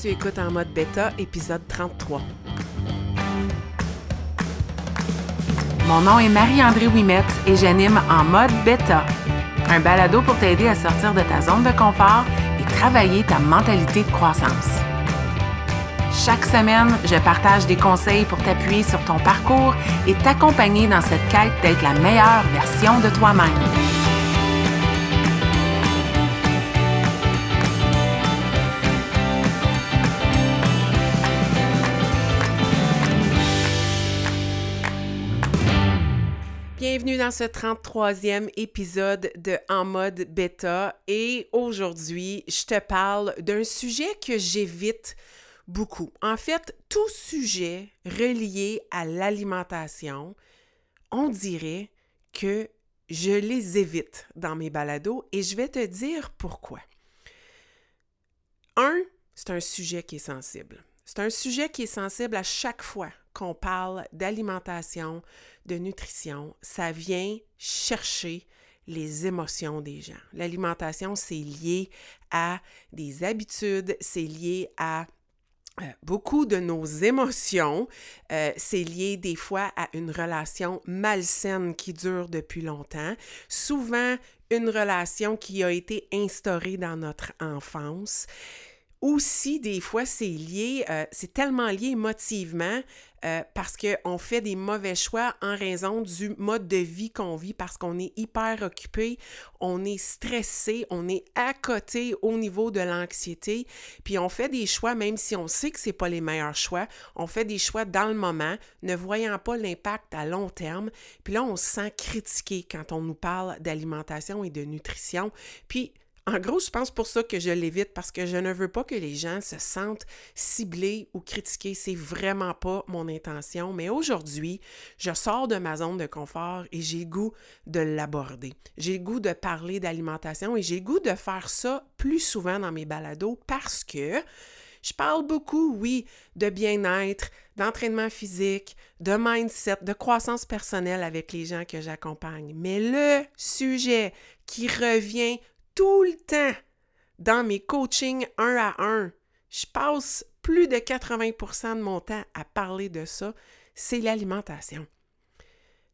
Tu écoutes en mode bêta, épisode 33. Mon nom est Marie-André Wimette et j'anime en mode bêta, un balado pour t'aider à sortir de ta zone de confort et travailler ta mentalité de croissance. Chaque semaine, je partage des conseils pour t'appuyer sur ton parcours et t'accompagner dans cette quête d'être la meilleure version de toi-même. Bienvenue dans ce 33e épisode de En mode bêta et aujourd'hui, je te parle d'un sujet que j'évite beaucoup. En fait, tout sujet relié à l'alimentation, on dirait que je les évite dans mes balados et je vais te dire pourquoi. Un, c'est un sujet qui est sensible. C'est un sujet qui est sensible à chaque fois qu'on parle d'alimentation, de nutrition. Ça vient chercher les émotions des gens. L'alimentation, c'est lié à des habitudes, c'est lié à euh, beaucoup de nos émotions, euh, c'est lié des fois à une relation malsaine qui dure depuis longtemps, souvent une relation qui a été instaurée dans notre enfance. Aussi, des fois, c'est lié, euh, c'est tellement lié émotivement euh, parce qu'on fait des mauvais choix en raison du mode de vie qu'on vit, parce qu'on est hyper occupé, on est stressé, on est à côté au niveau de l'anxiété, puis on fait des choix même si on sait que c'est pas les meilleurs choix, on fait des choix dans le moment, ne voyant pas l'impact à long terme, puis là on se sent critiqué quand on nous parle d'alimentation et de nutrition, puis en gros, je pense pour ça que je l'évite parce que je ne veux pas que les gens se sentent ciblés ou critiqués. C'est vraiment pas mon intention. Mais aujourd'hui, je sors de ma zone de confort et j'ai goût de l'aborder. J'ai goût de parler d'alimentation et j'ai goût de faire ça plus souvent dans mes balados parce que je parle beaucoup, oui, de bien-être, d'entraînement physique, de mindset, de croissance personnelle avec les gens que j'accompagne. Mais le sujet qui revient tout le temps dans mes coachings un à un. Je passe plus de 80% de mon temps à parler de ça, c'est l'alimentation.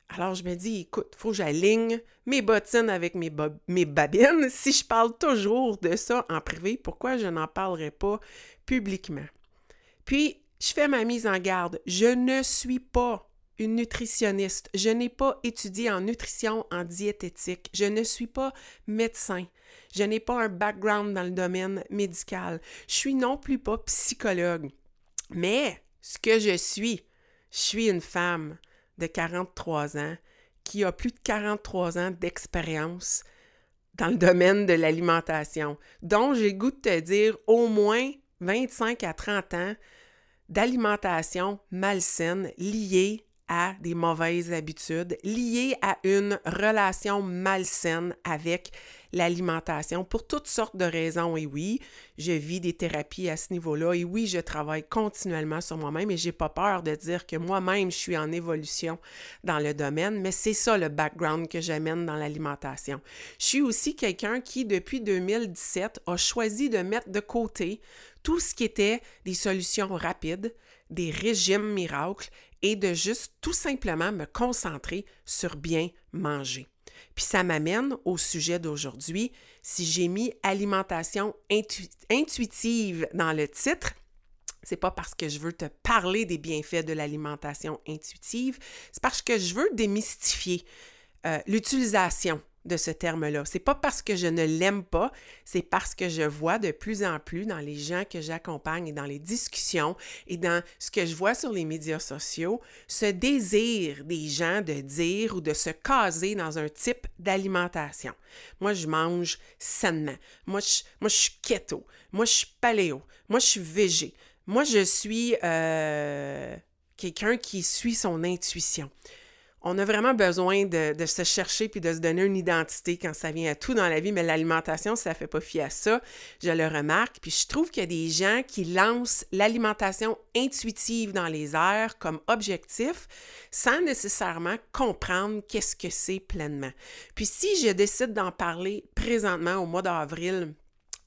Alors je me dis, écoute, faut que j'aligne mes bottines avec mes, mes babines. Si je parle toujours de ça en privé, pourquoi je n'en parlerai pas publiquement? Puis, je fais ma mise en garde. Je ne suis pas une nutritionniste. Je n'ai pas étudié en nutrition, en diététique. Je ne suis pas médecin. Je n'ai pas un background dans le domaine médical. Je suis non plus pas psychologue. Mais ce que je suis, je suis une femme de 43 ans qui a plus de 43 ans d'expérience dans le domaine de l'alimentation, dont j'ai le goût de te dire au moins 25 à 30 ans d'alimentation malsaine liée à des mauvaises habitudes, liées à une relation malsaine avec l'alimentation pour toutes sortes de raisons. Et oui, je vis des thérapies à ce niveau-là. Et oui, je travaille continuellement sur moi-même et j'ai pas peur de dire que moi-même, je suis en évolution dans le domaine, mais c'est ça le background que j'amène dans l'alimentation. Je suis aussi quelqu'un qui, depuis 2017, a choisi de mettre de côté tout ce qui était des solutions rapides, des régimes miracles et de juste tout simplement me concentrer sur bien manger. Puis ça m'amène au sujet d'aujourd'hui. Si j'ai mis alimentation intuitive dans le titre, c'est pas parce que je veux te parler des bienfaits de l'alimentation intuitive, c'est parce que je veux démystifier euh, l'utilisation de ce terme-là. C'est pas parce que je ne l'aime pas, c'est parce que je vois de plus en plus dans les gens que j'accompagne et dans les discussions et dans ce que je vois sur les médias sociaux, ce désir des gens de dire ou de se caser dans un type d'alimentation. Moi, je mange sainement. Moi, je, moi, je suis keto. Moi, je suis paléo. Moi, je suis végé. Moi, je suis euh, quelqu'un qui suit son intuition on a vraiment besoin de, se chercher puis de se donner une identité quand ça vient à tout dans la vie, mais l'alimentation, ça ne fait pas fi à ça. Je le remarque. Puis je trouve qu'il y a des gens qui lancent l'alimentation intuitive dans les airs comme objectif sans nécessairement comprendre qu'est-ce que c'est pleinement. Puis si je décide d'en parler présentement au mois d'avril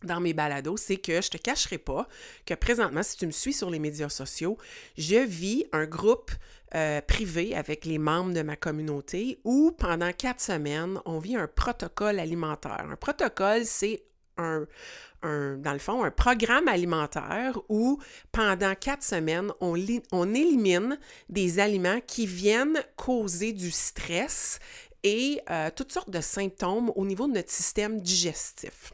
dans mes balados, c'est que je te cacherai pas que présentement, si tu me suis sur les médias sociaux, je vis un groupe euh, privé avec les membres de ma communauté où pendant quatre semaines, on vit un protocole alimentaire. Un protocole, c'est un, dans le fond, un programme alimentaire où pendant quatre semaines, on, élimine des aliments qui viennent causer du stress et euh, toutes sortes de symptômes au niveau de notre système digestif.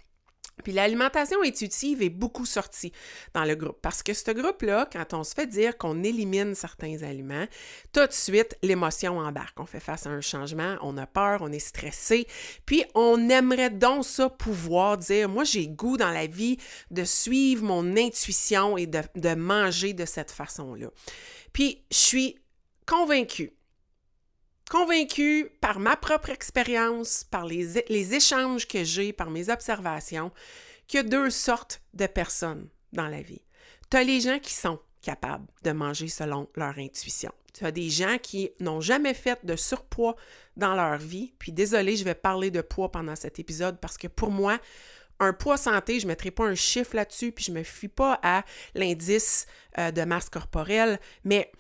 Puis l'alimentation intuitive est beaucoup sortie dans le groupe parce que ce groupe-là, quand on se fait dire qu'on élimine certains aliments, tout de suite, l'émotion embarque. On fait face à un changement, on a peur, on est stressé, puis on aimerait donc ça pouvoir dire, moi j'ai goût dans la vie de suivre mon intuition et de, de manger de cette façon-là. Puis je suis convaincue convaincue par ma propre expérience, par les, échanges que j'ai, par mes observations, qu'il y a deux sortes de personnes dans la vie. Tu as les gens qui sont capables de manger selon leur intuition. Tu as des gens qui n'ont jamais fait de surpoids dans leur vie. Puis désolé, je vais parler de poids pendant cet épisode parce que pour moi, un poids santé, je ne mettrai pas un chiffre là-dessus, puis je ne me fie pas à l'indice euh, de masse corporelle, mais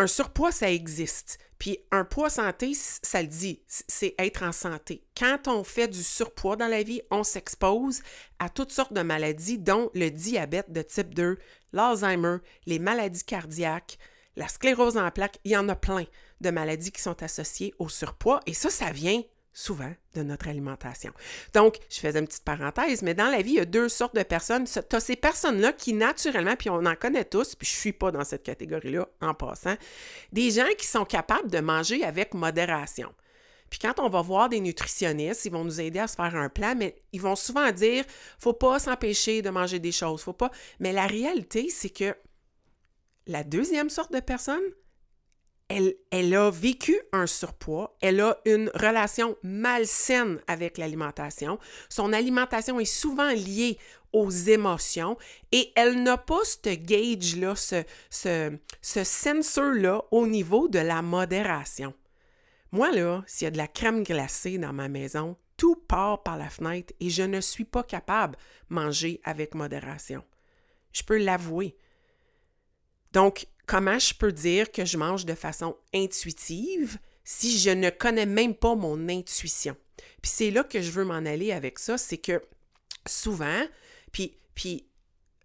un surpoids, ça existe. Puis un poids santé, ça le dit, c'est être en santé. Quand on fait du surpoids dans la vie, on s'expose à toutes sortes de maladies, dont le diabète de type 2, l'Alzheimer, les maladies cardiaques, la sclérose en plaques. Il y en a plein de maladies qui sont associées au surpoids. Et ça, ça vient souvent de notre alimentation. Donc, je faisais une petite parenthèse, mais dans la vie, il y a deux sortes de personnes. Tu as ces personnes-là qui, naturellement, puis on en connaît tous, puis je ne suis pas dans cette catégorie-là en passant, des gens qui sont capables de manger avec modération. Puis quand on va voir des nutritionnistes, ils vont nous aider à se faire un plan, mais ils vont souvent dire faut pas s'empêcher de manger des choses, faut pas. Mais la réalité, c'est que la deuxième sorte de personnes, elle, a vécu un surpoids, elle a une relation malsaine avec l'alimentation, son alimentation est souvent liée aux émotions et elle n'a pas ce gauge-là, ce, ce, ce sensor-là au niveau de la modération. Moi, là, s'il y a de la crème glacée dans ma maison, tout part par la fenêtre et je ne suis pas capable de manger avec modération. Je peux l'avouer. Donc, comment je peux dire que je mange de façon intuitive si je ne connais même pas mon intuition? Puis c'est là que je veux m'en aller avec ça, c'est que souvent, puis, puis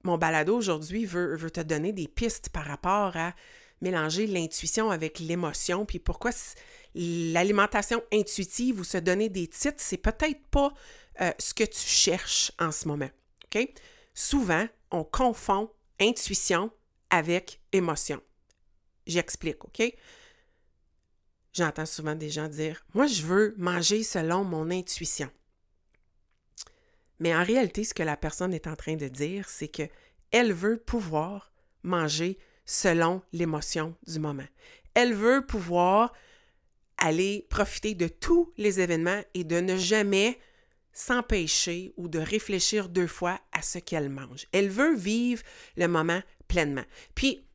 mon balado aujourd'hui veut, veut te donner des pistes par rapport à mélanger l'intuition avec l'émotion, puis pourquoi l'alimentation intuitive ou se donner des titres, c'est peut-être pas euh, ce que tu cherches en ce moment. Souvent, on confond intuition avec émotion. J'explique, OK? J'entends souvent des gens dire Moi, je veux manger selon mon intuition. Mais en réalité, ce que la personne est en train de dire, c'est que elle veut pouvoir manger selon l'émotion du moment. Elle veut pouvoir aller profiter de tous les événements et de ne jamais s'empêcher ou de réfléchir deux fois à ce qu'elle mange. Elle veut vivre le moment Puis,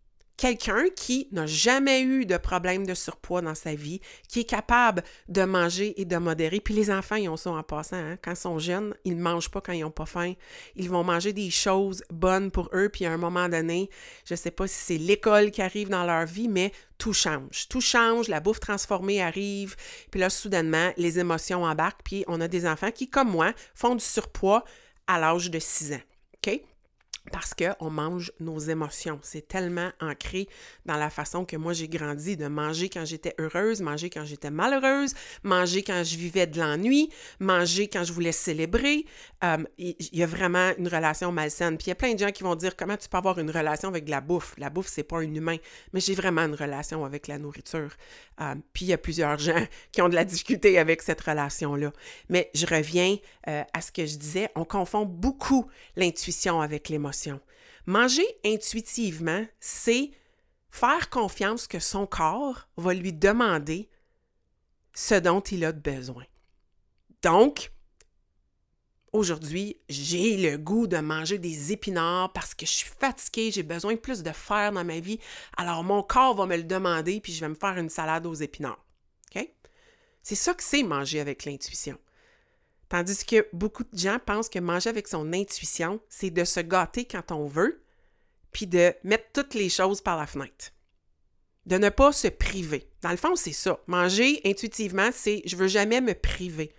quelqu'un qui n'a jamais eu de problème de surpoids dans sa vie, qui est capable de manger et de modérer. Puis les enfants, ils ont ça en passant. Hein. Quand ils sont jeunes, ils ne mangent pas quand ils n'ont pas faim. Ils vont manger des choses bonnes pour eux. Puis à un moment donné, je ne sais pas si c'est l'école qui arrive dans leur vie, mais tout change. Tout change, la bouffe transformée arrive. Puis là, soudainement, les émotions embarquent. Puis on a des enfants qui, comme moi, font du surpoids à l'âge de 6 ans. OK? Parce qu'on mange nos émotions. C'est tellement ancré dans la façon que moi j'ai grandi, de manger quand j'étais heureuse, manger quand j'étais malheureuse, manger quand je vivais de l'ennui, manger quand je voulais célébrer. Euh, il y a vraiment une relation malsaine. Puis il y a plein de gens qui vont dire comment tu peux avoir une relation avec la bouffe? La bouffe, c'est pas un humain, mais j'ai vraiment une relation avec la nourriture. Euh, puis il y a plusieurs gens qui ont de la difficulté avec cette relation-là. Mais je reviens euh, à ce que je disais, on confond beaucoup l'intuition avec l'émotion. Manger intuitivement, c'est faire confiance que son corps va lui demander ce dont il a besoin. Donc, aujourd'hui, j'ai le goût de manger des épinards parce que je suis fatiguée, j'ai besoin de plus de fer dans ma vie. Alors, mon corps va me le demander, puis je vais me faire une salade aux épinards. C'est ça que c'est manger avec l'intuition. Tandis que beaucoup de gens pensent que manger avec son intuition, c'est de se gâter quand on veut, puis de mettre toutes les choses par la fenêtre. De ne pas se priver. Dans le fond, c'est ça. Manger intuitivement, c'est je veux jamais me priver.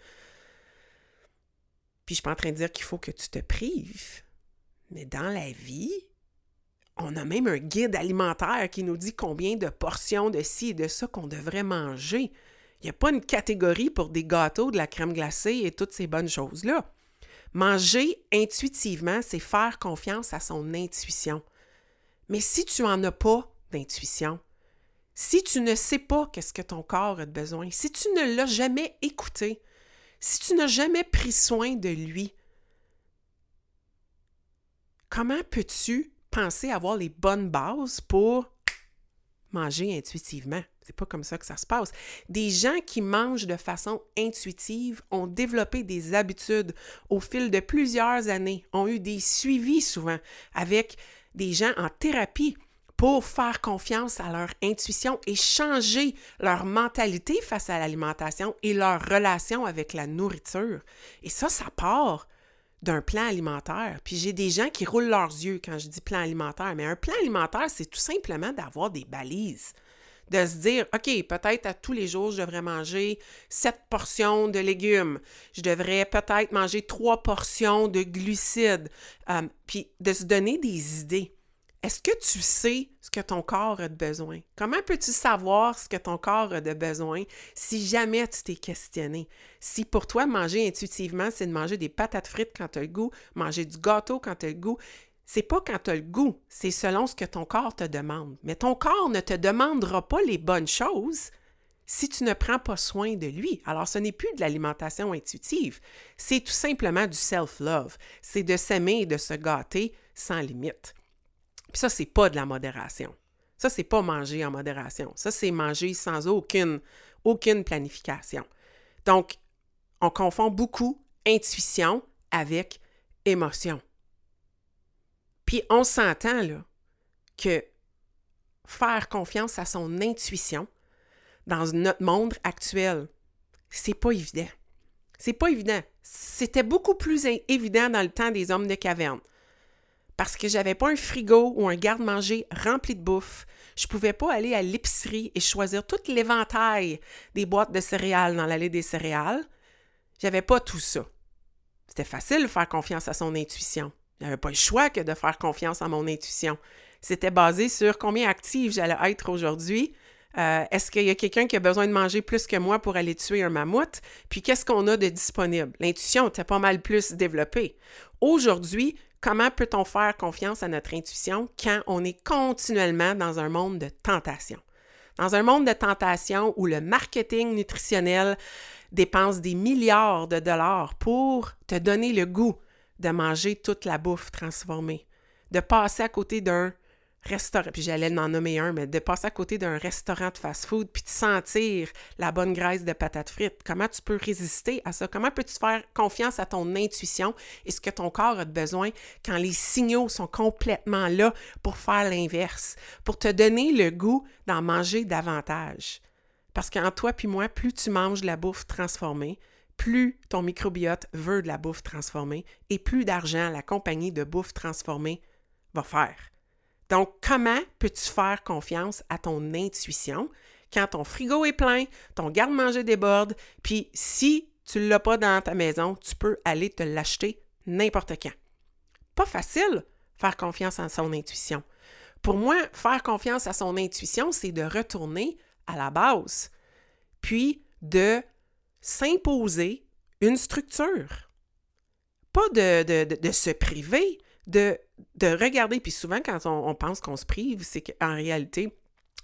Puis je suis pas en train de dire qu'il faut que tu te prives. Mais dans la vie, on a même un guide alimentaire qui nous dit combien de portions de ci et de ça qu'on devrait manger. Il n'y a pas une catégorie pour des gâteaux, de la crème glacée et toutes ces bonnes choses-là. Manger intuitivement, c'est faire confiance à son intuition. Mais si tu n'en as pas d'intuition, si tu ne sais pas qu'est-ce que ton corps a besoin, si tu ne l'as jamais écouté, si tu n'as jamais pris soin de lui, comment peux-tu penser avoir les bonnes bases pour manger intuitivement? C'est pas comme ça que ça se passe. Des gens qui mangent de façon intuitive ont développé des habitudes au fil de plusieurs années, ont eu des suivis souvent avec des gens en thérapie pour faire confiance à leur intuition et changer leur mentalité face à l'alimentation et leur relation avec la nourriture. Et ça, ça part d'un plan alimentaire. Puis j'ai des gens qui roulent leurs yeux quand je dis plan alimentaire, mais un plan alimentaire, c'est tout simplement d'avoir des balises de se dire, OK, peut-être à tous les jours, je devrais manger sept portions de légumes. Je devrais peut-être manger trois portions de glucides. Euh, puis de se donner des idées. Est-ce que tu sais ce que ton corps a de besoin? Comment peux-tu savoir ce que ton corps a de besoin si jamais tu t'es questionné? Si pour toi, manger intuitivement, c'est de manger des patates frites quand tu as le goût, manger du gâteau quand tu as le goût, c'est pas quand tu as le goût, c'est selon ce que ton corps te demande. Mais ton corps ne te demandera pas les bonnes choses si tu ne prends pas soin de lui. Alors, ce n'est plus de l'alimentation intuitive, c'est tout simplement du self-love. C'est de s'aimer et de se gâter sans limite. Puis ça, c'est pas de la modération. Ça, c'est pas manger en modération. Ça, c'est manger sans aucune, aucune planification. Donc, on confond beaucoup intuition avec émotion. Puis on s'entend là que faire confiance à son intuition dans notre monde actuel, c'est pas évident. C'est pas évident. C'était beaucoup plus évident dans le temps des hommes de caverne. Parce que j'avais pas un frigo ou un garde-manger rempli de bouffe. Je pouvais pas aller à l'épicerie et choisir tout l'éventail des boîtes de céréales dans l'allée des céréales. J'avais pas tout ça. C'était facile de faire confiance à son intuition. J'avais pas le choix que de faire confiance à mon intuition. C'était basé sur combien active j'allais être aujourd'hui. Euh, est-ce qu'il y a quelqu'un qui a besoin de manger plus que moi pour aller tuer un mammouth? Puis qu'est-ce qu'on a de disponible? L'intuition était pas mal plus développée. Aujourd'hui, comment peut-on faire confiance à notre intuition quand on est continuellement dans un monde de tentation? Dans un monde de tentation où le marketing nutritionnel dépense des milliards de dollars pour te donner le goût de manger toute la bouffe transformée, de passer à côté d'un restaurant, puis j'allais en nommer un, mais de passer à côté d'un restaurant de fast-food, puis de sentir la bonne graisse de patates frites. Comment tu peux résister à ça? Comment peux-tu faire confiance à ton intuition et ce que ton corps a besoin quand les signaux sont complètement là pour faire l'inverse, pour te donner le goût d'en manger davantage? Parce qu'en toi puis moi, plus tu manges la bouffe transformée, plus ton microbiote veut de la bouffe transformée et plus d'argent la compagnie de bouffe transformée va faire. Donc, comment peux-tu faire confiance à ton intuition quand ton frigo est plein, ton garde-manger déborde, puis si tu ne l'as pas dans ta maison, tu peux aller te l'acheter n'importe quand? Pas facile faire confiance à son intuition. Pour moi, faire confiance à son intuition, c'est de retourner à la base, puis de s'imposer une structure. Pas de, se priver, de, de, regarder. Puis souvent, quand on, pense qu'on se prive, c'est qu'en réalité,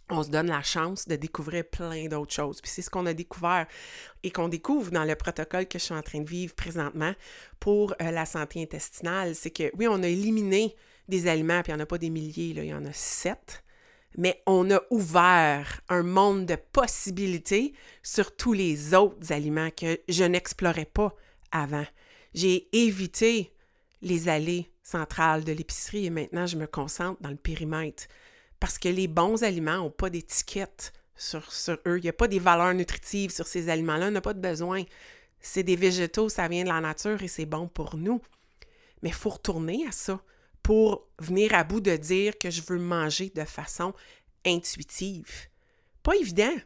on se donne la chance de découvrir plein d'autres choses. Puis c'est ce qu'on a découvert et qu'on découvre dans le protocole que je suis en train de vivre présentement pour euh, la santé intestinale. C'est que oui, on a éliminé des aliments, puis il n'y en a pas des milliers, il y en a sept mais on a ouvert un monde de possibilités sur tous les autres aliments que je n'explorais pas avant. J'ai évité les allées centrales de l'épicerie et maintenant je me concentre dans le périmètre parce que les bons aliments n'ont pas d'étiquette sur, eux. Il n'y a pas des valeurs nutritives sur ces aliments-là. On n'a pas de besoin. C'est des végétaux, ça vient de la nature et c'est bon pour nous. Mais il faut retourner à ça pour venir à bout de dire que je veux manger de façon intuitive. Pas évident.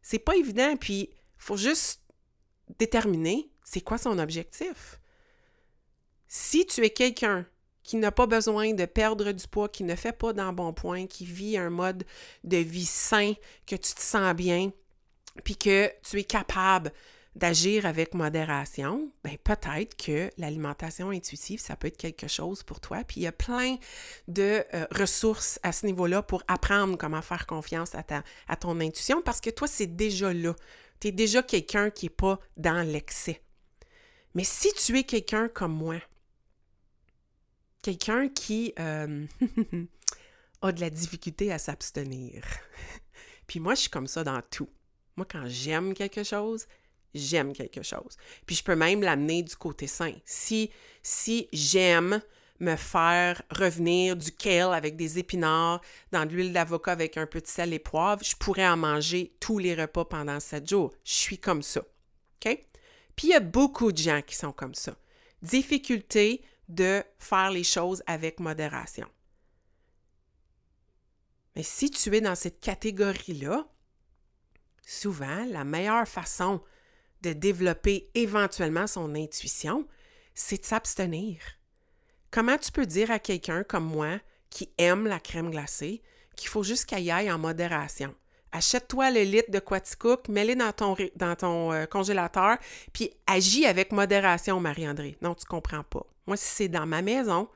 C'est pas évident, puis il faut juste déterminer c'est quoi son objectif. Si tu es quelqu'un qui n'a pas besoin de perdre du poids, qui ne fait pas d'embonpoint, qui vit un mode de vie sain, que tu te sens bien, puis que tu es capable d'agir avec modération, ben peut-être que l'alimentation intuitive, ça peut être quelque chose pour toi. Puis il y a plein de euh, ressources à ce niveau-là pour apprendre comment faire confiance à, ton intuition parce que toi, c'est déjà là. Tu es déjà quelqu'un qui n'est pas dans l'excès. Mais si tu es quelqu'un comme moi, quelqu'un qui euh, a de la difficulté à s'abstenir, puis moi, je suis comme ça dans tout. Moi, quand j'aime quelque chose, j'aime quelque chose. Puis je peux même l'amener du côté sain. Si, si j'aime me faire revenir du kale avec des épinards dans de l'huile d'avocat avec un peu de sel et poivre, je pourrais en manger tous les repas pendant sept jours. Je suis comme ça. OK? Puis il y a beaucoup de gens qui sont comme ça. Difficulté de faire les choses avec modération. Mais si tu es dans cette catégorie-là, souvent, la meilleure façon de développer éventuellement son intuition, c'est de s'abstenir. Comment tu peux dire à quelqu'un comme moi qui aime la crème glacée qu'il faut juste qu'elle y aille en modération? Achète-toi le litre de Quaticook, mets-le dans ton, dans ton euh, congélateur, puis agis avec modération, Marie-André. Non, tu comprends pas. Moi, si c'est dans ma maison,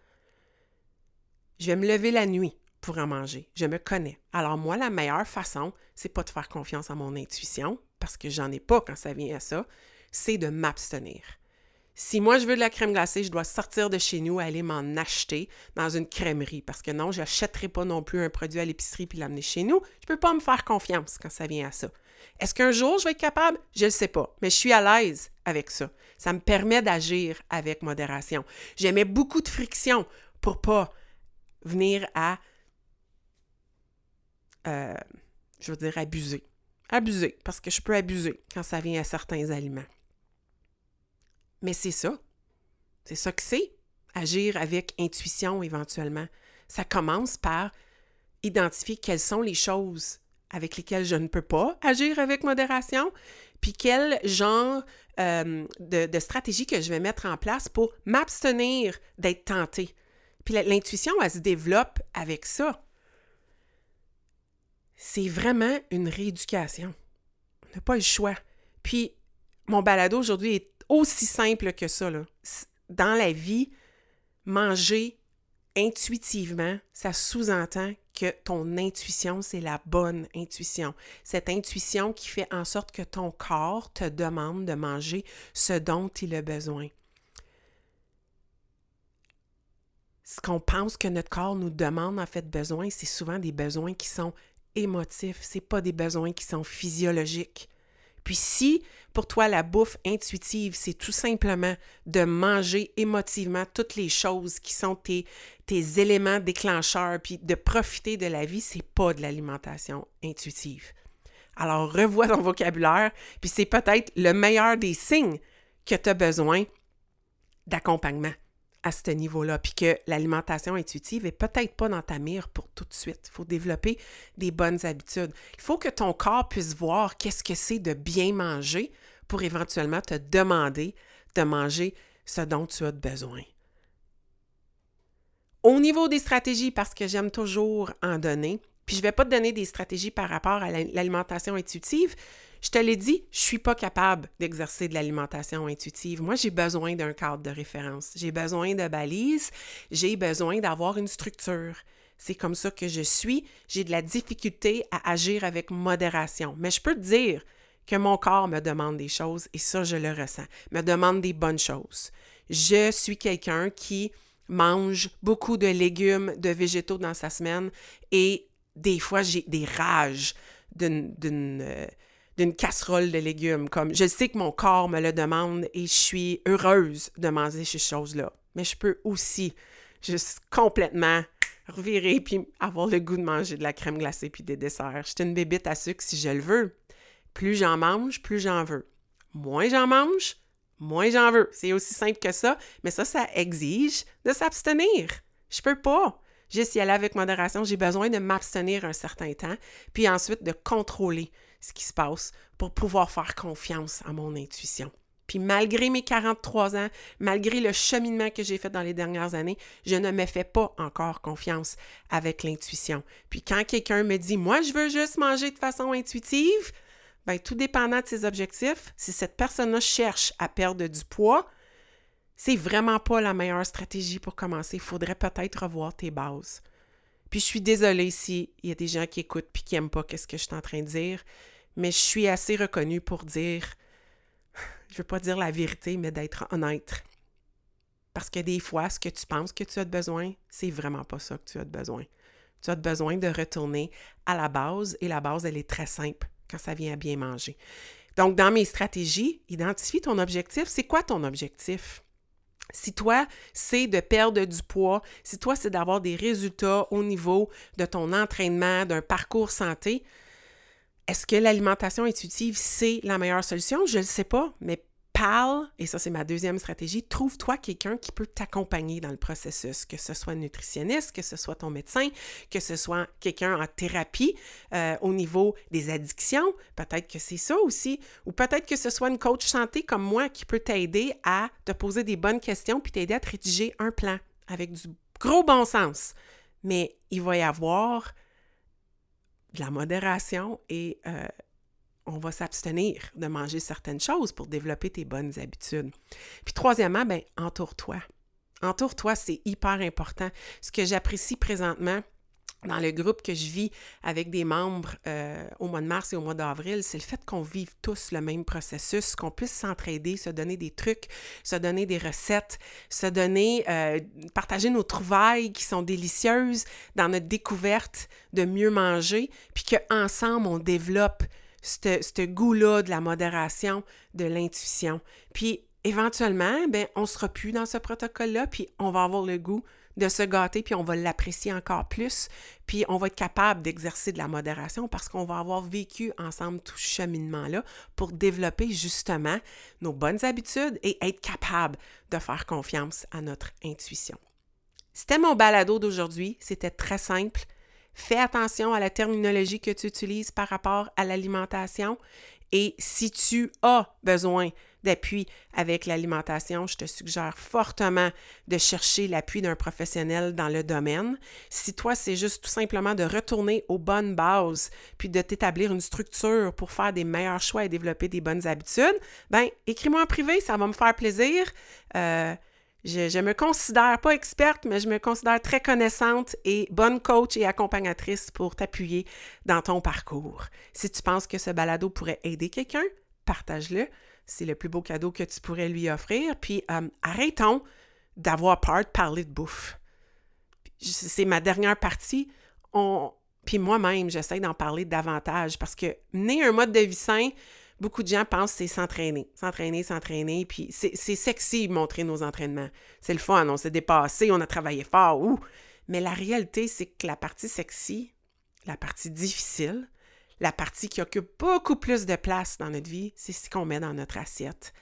je vais me lever la nuit pour en manger. Je me connais. Alors moi, la meilleure façon, c'est pas de faire confiance à mon intuition, parce que j'en ai pas quand ça vient à ça, c'est de m'abstenir. Si moi je veux de la crème glacée, je dois sortir de chez nous, aller m'en acheter dans une crèmerie parce que non, je n'achèterai pas non plus un produit à l'épicerie puis l'amener chez nous. Je peux pas me faire confiance quand ça vient à ça. Est-ce qu'un jour je vais être capable? Je ne sais pas, mais je suis à l'aise avec ça. Ça me permet d'agir avec modération. J'aimais beaucoup de friction pour pas venir à, euh, je veux dire, abuser. Abuser, parce que je peux abuser quand ça vient à certains aliments. Mais c'est ça. C'est ça que c'est, agir avec intuition éventuellement. Ça commence par identifier quelles sont les choses avec lesquelles je ne peux pas agir avec modération, puis quel genre euh, de, de, stratégie que je vais mettre en place pour m'abstenir d'être tenté. Puis l'intuition, elle se développe avec ça. C'est vraiment une rééducation. On n'a pas le choix. Puis mon balado aujourd'hui est aussi simple que ça. Dans la vie, manger intuitivement, ça sous-entend que ton intuition, c'est la bonne intuition. Cette intuition qui fait en sorte que ton corps te demande de manger ce dont il a besoin. Ce qu'on pense que notre corps nous demande en fait besoin, c'est souvent des besoins qui sont émotifs, c'est pas des besoins qui sont physiologiques. Puis si pour toi la bouffe intuitive, c'est tout simplement de manger émotivement toutes les choses qui sont tes, éléments déclencheurs, puis de profiter de la vie, c'est pas de l'alimentation intuitive. Alors revois ton vocabulaire, puis c'est peut-être le meilleur des signes que tu as besoin d'accompagnement à ce niveau-là, puis que l'alimentation intuitive est peut-être pas dans ta mire pour tout de suite. Il faut développer des bonnes habitudes. Il faut que ton corps puisse voir qu'est-ce que c'est de bien manger pour éventuellement te demander de manger ce dont tu as besoin. Au niveau des stratégies, parce que j'aime toujours en donner, puis je ne vais pas te donner des stratégies par rapport à l'alimentation intuitive, je te l'ai dit, je suis pas capable d'exercer de l'alimentation intuitive. Moi, j'ai besoin d'un cadre de référence. J'ai besoin de balises. J'ai besoin d'avoir une structure. C'est comme ça que je suis. J'ai de la difficulté à agir avec modération. Mais je peux te dire que mon corps me demande des choses et ça, je le ressens. Me demande des bonnes choses. Je suis quelqu'un qui mange beaucoup de légumes, de végétaux dans sa semaine et des fois, j'ai des rages d'une euh, d'une casserole de légumes. Comme je sais que mon corps me le demande et je suis heureuse de manger ces choses-là. Mais je peux aussi juste complètement revirer puis avoir le goût de manger de la crème glacée puis des desserts. Je une bébite à sucre si je le veux. Plus j'en mange, plus j'en veux. Moins j'en mange, moins j'en veux. C'est aussi simple que ça, mais ça, ça exige de s'abstenir. Je peux pas juste y aller avec modération. J'ai besoin de m'abstenir un certain temps, puis ensuite de contrôler ce qui se passe pour pouvoir faire confiance à mon intuition. Puis malgré mes 43 ans, malgré le cheminement que j'ai fait dans les dernières années, je ne me fais pas encore confiance avec l'intuition. Puis quand quelqu'un me dit moi je veux juste manger de façon intuitive, ben tout dépendant de ses objectifs, si cette personne-là cherche à perdre du poids, c'est vraiment pas la meilleure stratégie pour commencer. Il faudrait peut-être revoir tes bases. Puis je suis désolée s'il y a des gens qui écoutent puis qui n'aiment pas ce que je suis en train de dire, mais je suis assez reconnue pour dire, je veux pas dire la vérité, mais d'être honnête. Parce que des fois, ce que tu penses que tu as besoin, c'est vraiment pas ça que tu as besoin. Tu as besoin de retourner à la base et la base, elle est très simple quand ça vient à bien manger. Donc, dans mes stratégies, identifie ton objectif. C'est quoi ton objectif? Si toi, c'est de perdre du poids, si toi, c'est d'avoir des résultats au niveau de ton entraînement, d'un parcours santé, est-ce que l'alimentation intuitive, c'est la meilleure solution? Je ne le sais pas, mais parle, et ça c'est ma deuxième stratégie, trouve-toi quelqu'un qui peut t'accompagner dans le processus, que ce soit un nutritionniste, que ce soit ton médecin, que ce soit quelqu'un en thérapie euh, au niveau des addictions, peut-être que c'est ça aussi, ou peut-être que ce soit une coach santé comme moi qui peut t'aider à te poser des bonnes questions puis t'aider à te rédiger un plan avec du gros bon sens. Mais il va y avoir de la modération et euh, on va s'abstenir de manger certaines choses pour développer tes bonnes habitudes. Puis troisièmement, ben entoure-toi. Entoure-toi, c'est hyper important. Ce que j'apprécie présentement, dans le groupe que je vis avec des membres euh, au mois de mars et au mois d'avril, c'est le fait qu'on vive tous le même processus, qu'on puisse s'entraider, se donner des trucs, se donner des recettes, se donner, euh, partager nos trouvailles qui sont délicieuses dans notre découverte de mieux manger, puis qu'ensemble, on développe ce goût-là de la modération, de l'intuition. Puis éventuellement, ben, on sera plus dans ce protocole-là, puis on va avoir le goût de se gâter, puis on va l'apprécier encore plus, puis on va être capable d'exercer de la modération parce qu'on va avoir vécu ensemble tout ce cheminement-là pour développer justement nos bonnes habitudes et être capable de faire confiance à notre intuition. C'était mon balado d'aujourd'hui, c'était très simple. Fais attention à la terminologie que tu utilises par rapport à l'alimentation et si tu as besoin d'appui avec l'alimentation, je te suggère fortement de chercher l'appui d'un professionnel dans le domaine. Si toi, c'est juste tout simplement de retourner aux bonnes bases, puis de t'établir une structure pour faire des meilleurs choix et développer des bonnes habitudes, ben écris-moi en privé, ça va me faire plaisir. Euh, je, ne me considère pas experte, mais je me considère très connaissante et bonne coach et accompagnatrice pour t'appuyer dans ton parcours. Si tu penses que ce balado pourrait aider quelqu'un, partage-le. C'est le plus beau cadeau que tu pourrais lui offrir. Puis euh, arrêtons d'avoir peur de parler de bouffe. C'est ma dernière partie. Puis moi-même, j'essaie d'en parler davantage parce que mener un mode de vie sain, beaucoup de gens pensent c'est s'entraîner, s'entraîner, s'entraîner, puis c'est sexy montrer nos entraînements. C'est le fun, on s'est dépassé, on a travaillé fort! Mais la réalité, c'est que la partie sexy, la partie difficile, la partie qui occupe beaucoup plus de place dans notre vie, c'est ce qu'on met dans notre assiette.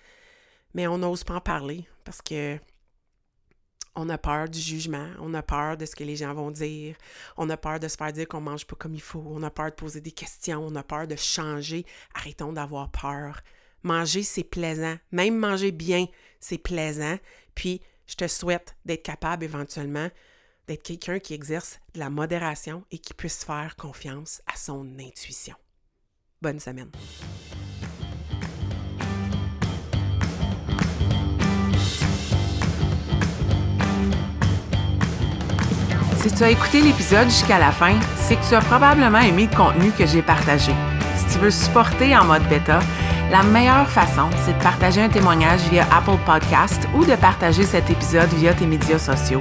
Mais on n'ose pas en parler parce que on a peur du jugement, on a peur de ce que les gens vont dire, on a peur de se faire dire qu'on mange pas comme il faut, on a peur de poser des questions, on a peur de changer. Arrêtons d'avoir peur. Manger, c'est plaisant. Même manger bien, c'est plaisant. Puis, je te souhaite d'être capable éventuellement d'être quelqu'un qui exerce de la modération et qui puisse faire confiance à son intuition. Bonne semaine. Si tu as écouté l'épisode jusqu'à la fin, c'est que tu as probablement aimé le contenu que j'ai partagé. Si tu veux supporter en mode bêta, la meilleure façon, c'est de partager un témoignage via Apple Podcast ou de partager cet épisode via tes médias sociaux.